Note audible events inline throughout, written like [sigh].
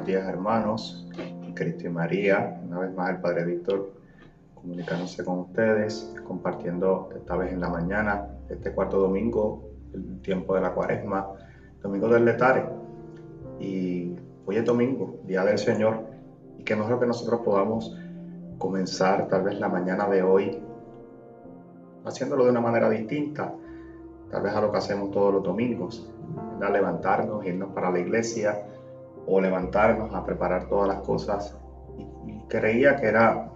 Buenos días hermanos, Cristo y María, una vez más el Padre Víctor comunicándose con ustedes, compartiendo esta vez en la mañana, este cuarto domingo, el tiempo de la cuaresma, domingo del letare. Y hoy es domingo, Día del Señor, y qué mejor que nosotros podamos comenzar tal vez la mañana de hoy haciéndolo de una manera distinta, tal vez a lo que hacemos todos los domingos, levantarnos, irnos para la iglesia o levantarnos a preparar todas las cosas. Creía que era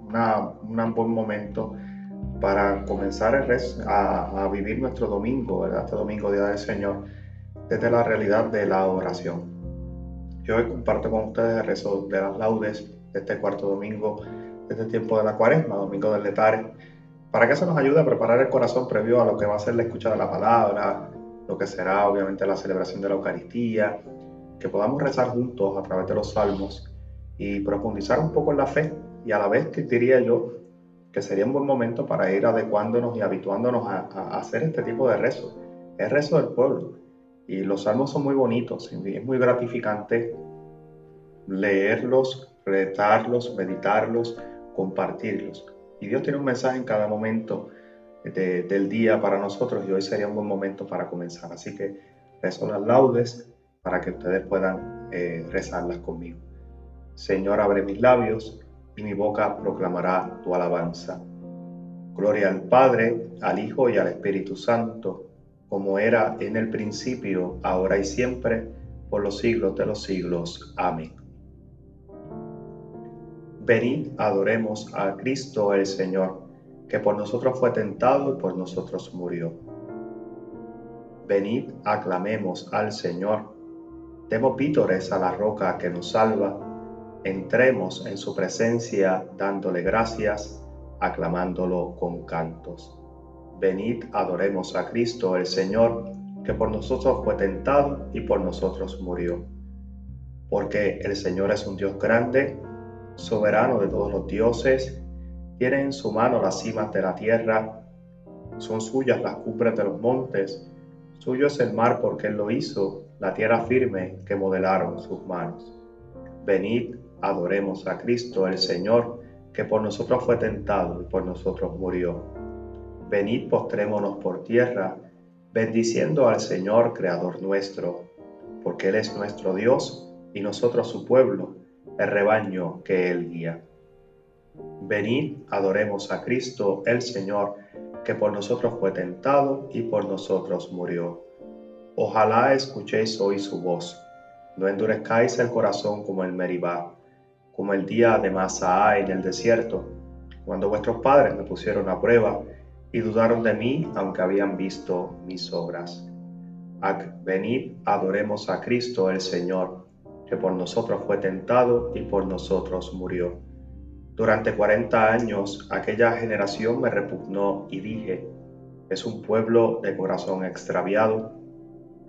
un buen momento para comenzar a, a, vivir nuestro domingo, ¿verdad? este domingo, Día del Señor, desde la realidad de la oración. Yo hoy comparto con ustedes el rezo de las laudes de este cuarto domingo, de este tiempo de la cuaresma, domingo del letare, para que eso nos ayude a preparar el corazón previo a lo que va a ser la escucha de la palabra, lo que será obviamente la celebración de la Eucaristía, que podamos rezar juntos a través de los salmos y profundizar un poco en la fe y a la vez que diría yo que sería un buen momento para ir adecuándonos y habituándonos a, hacer este tipo de rezo. Es rezo del pueblo y los salmos son muy bonitos y es muy gratificante leerlos, rezarlos, meditarlos, compartirlos. Y Dios tiene un mensaje en cada momento del día para nosotros y hoy sería un buen momento para comenzar. Así que rezo las laudes para que ustedes puedan eh, rezarlas conmigo. Señor, abre mis labios y mi boca proclamará tu alabanza. Gloria al Padre, al Hijo y al Espíritu Santo, como era en el principio, ahora y siempre, por los siglos de los siglos. Amén. Venid, adoremos a Cristo el Señor, que por nosotros fue tentado y por nosotros murió. Venid, aclamemos al Señor, demos vítores a la roca que nos salva, entremos en su presencia dándole gracias, aclamándolo con cantos. Venid, adoremos a Cristo el Señor, que por nosotros fue tentado y por nosotros murió. Porque el Señor es un Dios grande, soberano de todos los dioses, tiene en su mano las cimas de la tierra, son suyas las cumbres de los montes, suyo es el mar porque Él lo hizo, la tierra firme que modelaron sus manos. Venid, adoremos a Cristo el Señor, que por nosotros fue tentado y por nosotros murió. Venid, postrémonos por tierra, bendiciendo al Señor, Creador nuestro, porque Él es nuestro Dios y nosotros su pueblo el rebaño que Él guía. Venid, adoremos a Cristo el Señor, que por nosotros fue tentado y por nosotros murió. Ojalá escuchéis hoy su voz, no endurezcáis el corazón como el Meribá, como el día de Masaá en el desierto, cuando vuestros padres me pusieron a prueba y dudaron de mí aunque habían visto mis obras. venid, adoremos a Cristo el Señor, que por nosotros fue tentado y por nosotros murió. Durante cuarenta años aquella generación me repugnó y dije, es un pueblo de corazón extraviado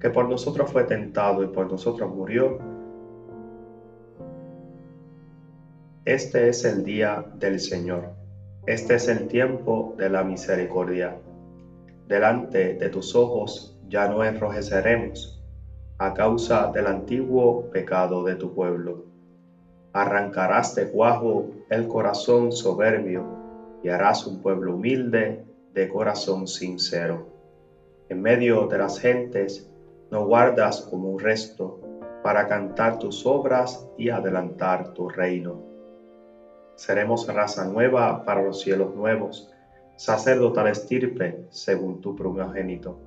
que por nosotros fue tentado y por nosotros murió. Este es el día del Señor, este es el tiempo de la misericordia. Delante de tus ojos ya no enrojeceremos a causa del antiguo pecado de tu pueblo arrancarás de cuajo el corazón soberbio y harás un pueblo humilde de corazón sincero. En medio de las gentes no guardas como un resto para cantar tus obras y adelantar tu reino. Seremos raza nueva para los cielos nuevos, sacerdotal estirpe según tu primogénito.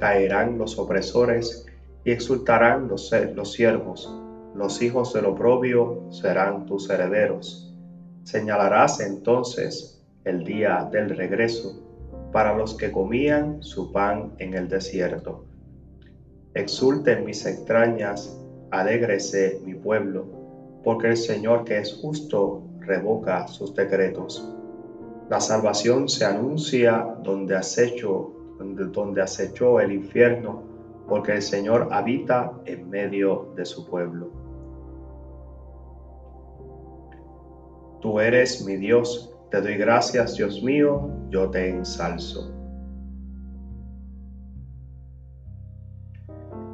Caerán los opresores y exultarán los, los siervos los hijos del oprobio serán tus herederos. Señalarás entonces el día del regreso para los que comían su pan en el desierto. Exulten mis extrañas, alégrese mi pueblo, porque el Señor que es justo revoca sus decretos. La salvación se anuncia donde donde, donde acechó el infierno, porque el Señor habita en medio de su pueblo. Tú eres mi Dios, te doy gracias, Dios mío, yo te ensalzo.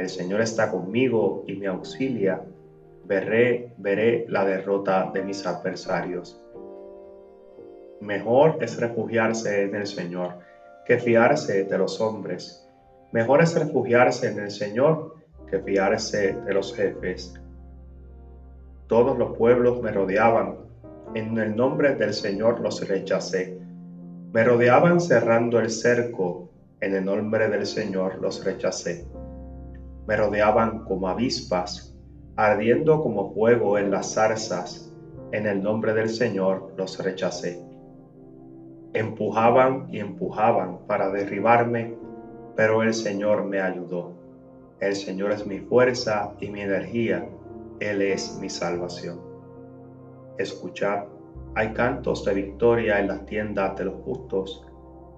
El Señor está conmigo y me auxilia. Veré, veré la derrota de mis adversarios. Mejor es refugiarse en el Señor que fiarse de los hombres. Mejor es refugiarse en el Señor que fiarse de los jefes. Todos los pueblos me rodeaban. En el nombre del Señor los rechacé. Me rodeaban cerrando el cerco. En el nombre del Señor los rechacé me rodeaban como avispas, ardiendo como fuego en las zarzas. En el nombre del Señor los rechacé. Empujaban y empujaban para derribarme, pero el Señor me ayudó. El Señor es mi fuerza y mi energía. Él es mi salvación. Escuchad, hay cantos de victoria en las tiendas de los justos.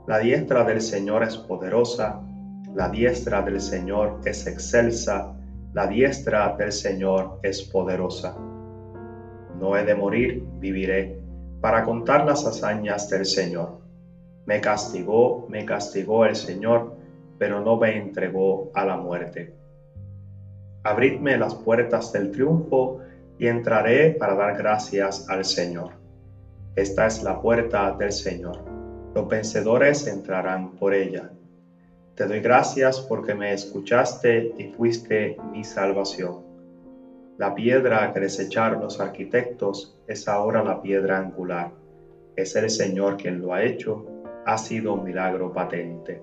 La diestra del Señor es poderosa la diestra del Señor es excelsa, la diestra del Señor es poderosa. No he de morir, viviré, para contar las hazañas del Señor. Me castigó, me castigó el Señor, pero no me entregó a la muerte. Abridme las puertas del triunfo y entraré para dar gracias al Señor. Esta es la puerta del Señor. Los vencedores entrarán por ella. Te doy gracias porque me escuchaste y fuiste mi salvación. La piedra que desecharon los arquitectos es ahora la piedra angular. Es el Señor quien lo ha hecho. Ha sido un milagro patente.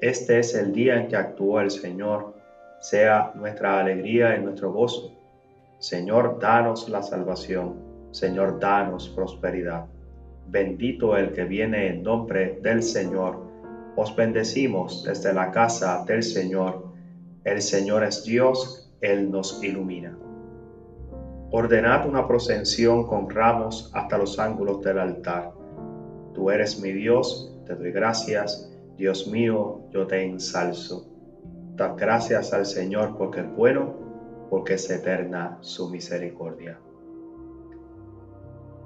Este es el día en que actuó el Señor. Sea nuestra alegría y nuestro gozo. Señor, danos la salvación. Señor, danos prosperidad. Bendito el que viene en nombre del Señor os bendecimos desde la casa del Señor. El Señor es Dios, Él nos ilumina. Ordenad una procesión con ramos hasta los ángulos del altar. Tú eres mi Dios, te doy gracias, Dios mío, yo te ensalzo. Dad gracias al Señor porque es bueno, porque es eterna su misericordia.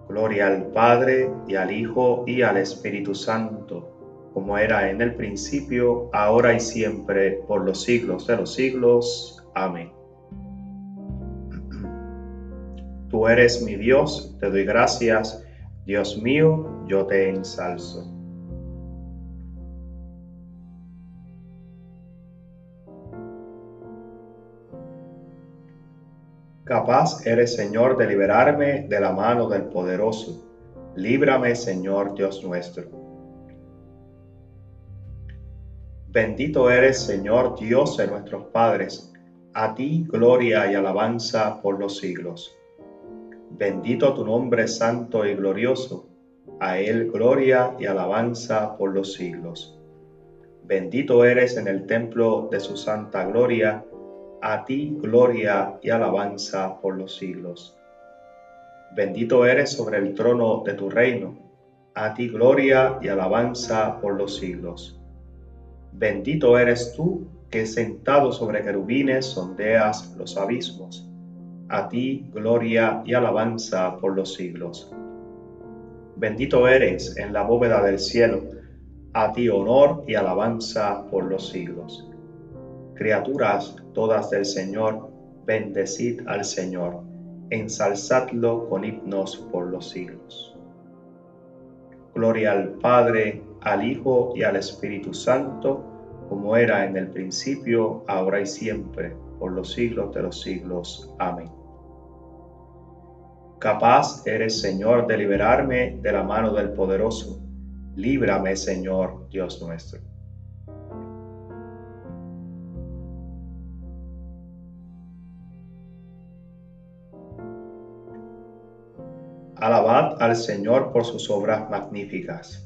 Gloria al Padre y al Hijo y al Espíritu Santo como era en el principio, ahora y siempre, por los siglos de los siglos. Amén. [clears throat] Tú eres mi Dios, te doy gracias, Dios mío, yo te ensalzo. Capaz eres, Señor, de liberarme de la mano del poderoso. Líbrame, Señor Dios nuestro Bendito eres, Señor Dios de nuestros padres, a ti gloria y alabanza por los siglos. Bendito tu nombre santo y glorioso, a él gloria y alabanza por los siglos. Bendito eres en el templo de su santa gloria, a ti gloria y alabanza por los siglos. Bendito eres sobre el trono de tu reino, a ti gloria y alabanza por los siglos. Bendito eres tú que sentado sobre querubines sondeas los abismos. A ti gloria y alabanza por los siglos. Bendito eres en la bóveda del cielo. A ti honor y alabanza por los siglos. Criaturas todas del Señor, bendecid al Señor, ensalzadlo con himnos por los siglos. Gloria al Padre, al Hijo y al Espíritu Santo, como era en el principio, ahora y siempre, por los siglos de los siglos. Amén. Capaz eres, Señor, de liberarme de la mano del poderoso. Líbrame, Señor, Dios nuestro. Alabad al Señor por sus obras magníficas.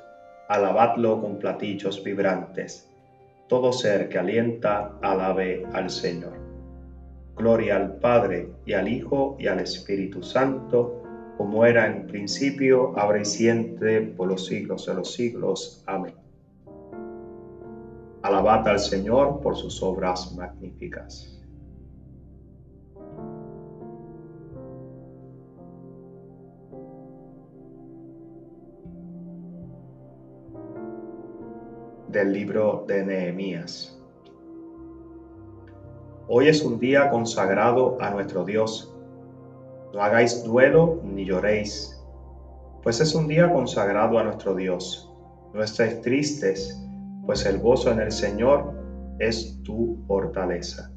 alabadlo con platillos vibrantes. Todo ser que alienta, alabe al Señor. Gloria al Padre y al Hijo y al Espíritu Santo, como era en principio, ahora y siempre, por los siglos de los siglos. Amén. Alabad al Señor por sus obras magníficas. Del libro de Nehemías. Hoy es un día consagrado a nuestro Dios. No hagáis duelo ni lloréis, pues es un día consagrado a nuestro Dios. No estéis tristes, pues el gozo en el Señor es tu fortaleza.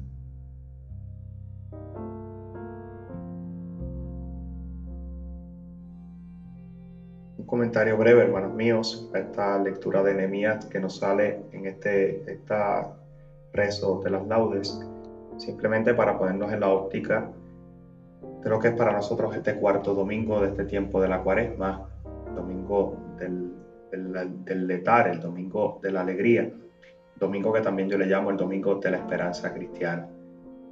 Comentario breve, hermanos míos, a esta lectura de Nehemías que nos sale en este esta rezo de las laudes, simplemente para ponernos en la óptica creo que es para nosotros este cuarto domingo de este tiempo de la cuaresma, domingo del, del, del letar, el domingo de la alegría, domingo que también yo le llamo el domingo de la esperanza cristiana.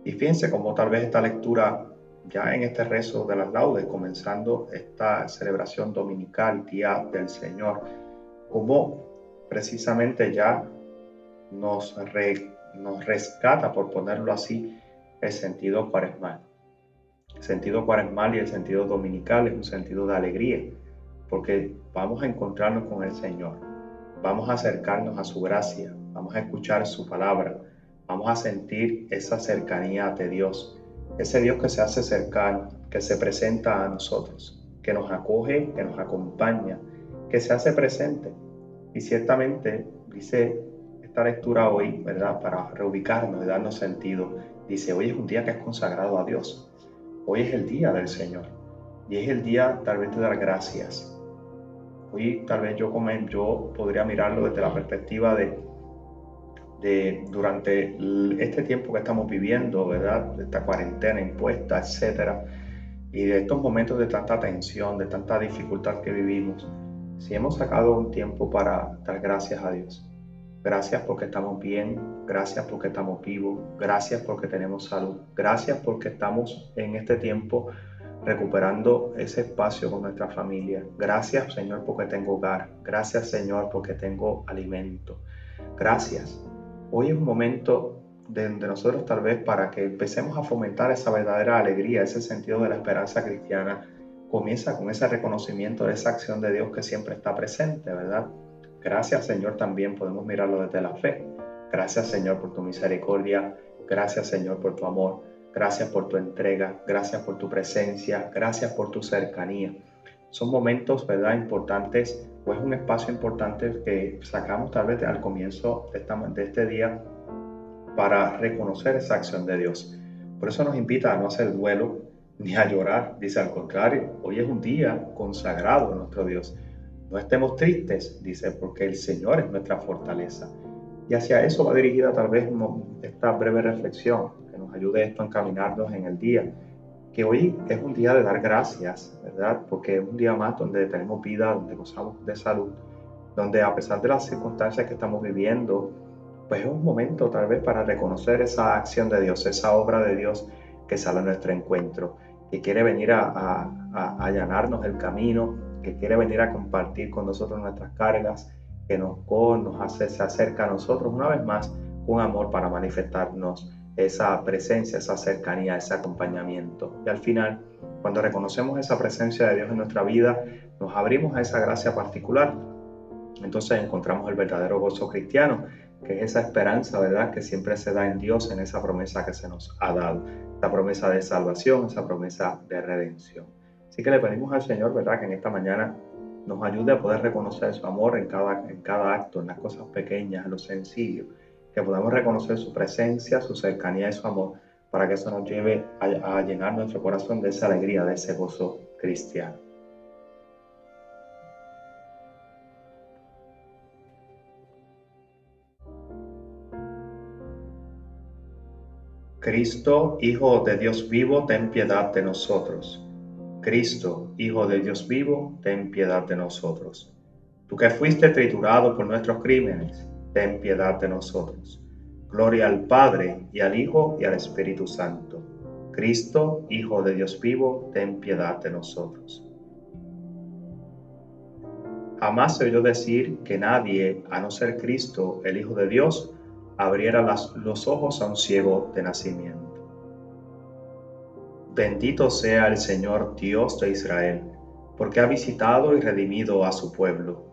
Y fíjense cómo tal vez esta lectura ya en este rezo de las laudes, comenzando esta celebración dominical, Día del Señor, como precisamente ya nos, rescata, por ponerlo así, el sentido cuaresmal. El sentido cuaresmal y el sentido dominical es un sentido de alegría, porque vamos a encontrarnos con el Señor, vamos a acercarnos a su gracia, vamos a escuchar su palabra, vamos a sentir esa cercanía de Dios ese Dios que se hace cercano, que se presenta a nosotros, que nos acoge, que nos acompaña, que se hace presente. Y ciertamente, dice esta lectura hoy, ¿verdad? Para reubicarnos y darnos sentido, dice, hoy es un día que es consagrado a Dios. Hoy es el día del Señor. Y es el día tal vez de dar gracias. Hoy tal vez yo, yo podría mirarlo desde la perspectiva de durante este tiempo que estamos viviendo, ¿verdad? Esta cuarentena impuesta, etcétera, y de estos momentos de tanta tensión, de tanta dificultad que vivimos, si hemos sacado un tiempo para dar gracias a Dios. Gracias porque estamos bien, gracias porque estamos vivos, gracias porque tenemos salud, gracias porque estamos en este tiempo recuperando ese espacio con nuestra familia. Gracias Señor porque tengo hogar, gracias Señor porque tengo alimento. Gracias hoy es un momento de, nosotros tal vez para que empecemos a fomentar esa verdadera alegría, ese sentido de la esperanza cristiana. Comienza con ese reconocimiento de esa acción de Dios que siempre está presente, ¿verdad? Gracias Señor también podemos mirarlo desde la fe. Gracias Señor por tu misericordia. Gracias Señor por tu amor. Gracias por tu entrega. Gracias por tu presencia. Gracias por tu cercanía. Son momentos, ¿verdad? Importantes pues un espacio importante que sacamos tal vez al comienzo de, este día para reconocer esa acción de Dios. Por eso nos invita a no hacer duelo ni a llorar, dice al contrario, hoy es un día consagrado a nuestro Dios. No estemos tristes, dice, porque el Señor es nuestra fortaleza. Y hacia eso va dirigida tal vez esta breve reflexión, que nos ayude esto a encaminarnos en el día que hoy es un día de dar gracias, ¿verdad? Porque es un día más donde tenemos vida, donde gozamos de salud, donde a pesar de las circunstancias que estamos viviendo, pues es un momento tal vez para reconocer esa acción de Dios, esa obra de Dios que sale a nuestro encuentro, que quiere venir a, a, allanarnos el camino, que quiere venir a compartir con nosotros nuestras cargas, que nos, nos hace, se acerca a nosotros una vez más un amor para manifestarnos esa presencia, esa cercanía, ese acompañamiento. Y al final Cuando reconocemos esa presencia de Dios en nuestra vida, nos abrimos a esa gracia particular. Entonces encontramos el verdadero gozo cristiano, que es esa esperanza, ¿verdad?, que siempre se da en Dios, en esa promesa que se nos ha dado, esa promesa de salvación, esa promesa de redención. Así que le pedimos al Señor, ¿verdad?, que en esta mañana nos ayude a poder reconocer su amor en cada, en cada acto, en las cosas pequeñas, en lo sencillo, que podamos reconocer su presencia, su cercanía y su amor, para que eso nos lleve a, a llenar nuestro corazón de esa alegría, de ese gozo cristiano. Cristo, Hijo de Dios vivo, ten piedad de nosotros. Cristo, Hijo de Dios vivo, ten piedad de nosotros. Tú que fuiste triturado por nuestros crímenes, ten piedad de nosotros. Gloria al Padre y al Hijo y al Espíritu Santo. Cristo, Hijo de Dios vivo, ten piedad de nosotros. Jamás se oyó decir que nadie, a no ser Cristo, el Hijo de Dios, abriera los ojos a un ciego de nacimiento. Bendito sea el Señor Dios de Israel, porque ha visitado y redimido a su pueblo,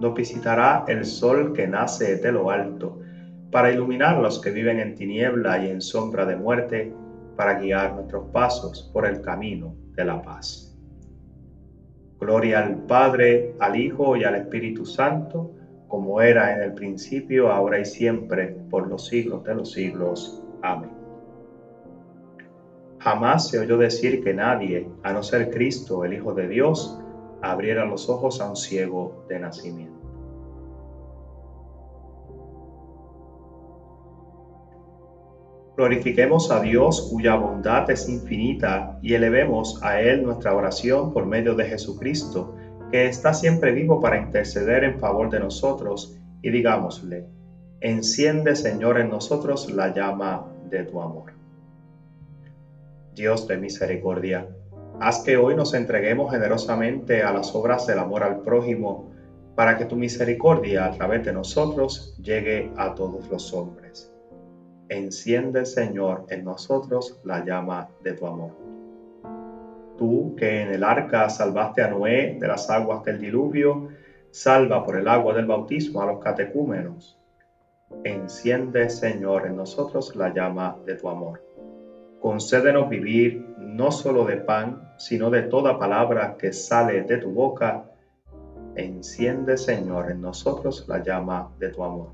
nos visitará el sol que nace de lo alto, para iluminar los que viven en tiniebla y en sombra de muerte, para guiar nuestros pasos por el camino de la paz. Gloria al Padre, al Hijo y al Espíritu Santo, como era en el principio, ahora y siempre, por los siglos de los siglos. Amén. Jamás se oyó decir que nadie, a no ser Cristo, el Hijo de Dios, abriera los ojos a un ciego de nacimiento. Glorifiquemos a Dios cuya bondad es infinita y elevemos a Él nuestra oración por medio de Jesucristo, que está siempre vivo para interceder en favor de nosotros, y digámosle, enciende Señor en nosotros la llama de tu amor. Dios de misericordia, haz que hoy nos entreguemos generosamente a las obras del amor al prójimo, para que tu misericordia a través de nosotros llegue a todos los hombres. Enciende, Señor, en nosotros la llama de tu amor. Tú que en el arca salvaste a Noé de las aguas del diluvio, salva por el agua del bautismo a los catecúmenos. Enciende, Señor, en nosotros la llama de tu amor concédenos vivir no solo de pan, sino de toda palabra que sale de tu boca. Enciende, Señor, en nosotros la llama de tu amor.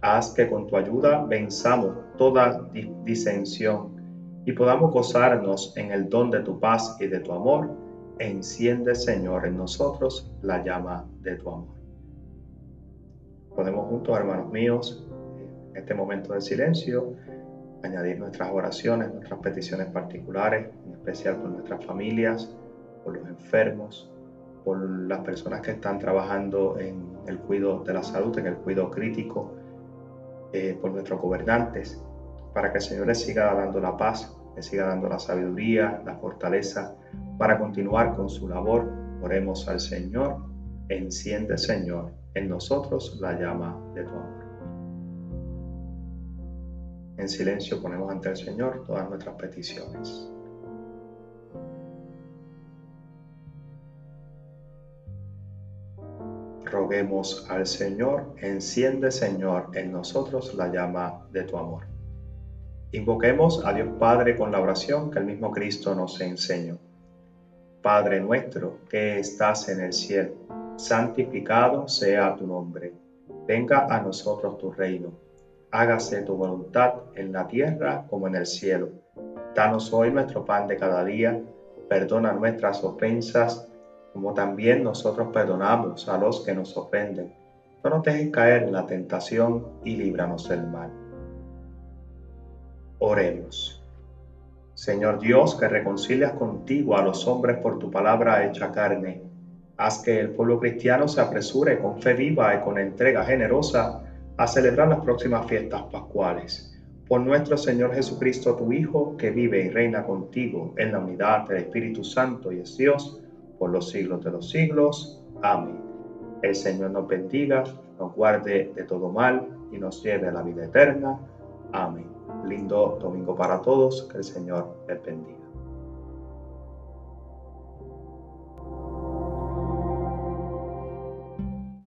Haz que con tu ayuda venzamos toda disensión y podamos gozarnos en el don de tu paz y de tu amor. Enciende, Señor, en nosotros la llama de tu amor. Podemos juntos, hermanos míos, en este momento de silencio, añadir nuestras oraciones, nuestras peticiones particulares, en especial por nuestras familias, por los enfermos, por las personas que están trabajando en el cuidado de la salud, en el cuidado crítico, eh, por nuestros gobernantes, para que el Señor les siga dando la paz, les siga dando la sabiduría, la fortaleza, para continuar con su labor. Oremos al Señor, enciende Señor en nosotros la llama de tu amor. En silencio ponemos ante el Señor todas nuestras peticiones. Roguemos al Señor, enciende Señor en nosotros la llama de tu amor. Invoquemos a Dios Padre con la oración que el mismo Cristo nos enseñó. Padre nuestro que estás en el cielo, santificado sea tu nombre. Venga a nosotros tu reino. Hágase tu voluntad en la tierra como en el cielo. Danos hoy nuestro pan de cada día. Perdona nuestras ofensas, como también nosotros perdonamos a los que nos ofenden. No nos dejes caer en la tentación y líbranos del mal. Oremos. Señor Dios, que reconcilias contigo a los hombres por tu palabra hecha carne, haz que el pueblo cristiano se apresure con fe viva y con entrega generosa a celebrar las próximas fiestas pascuales. Por nuestro Señor Jesucristo, tu Hijo, que vive y reina contigo en la unidad del Espíritu Santo y es Dios, por los siglos de los siglos. Amén. El Señor nos bendiga, nos guarde de todo mal y nos lleve a la vida eterna. Amén lindo domingo para todos. Que el Señor les bendiga.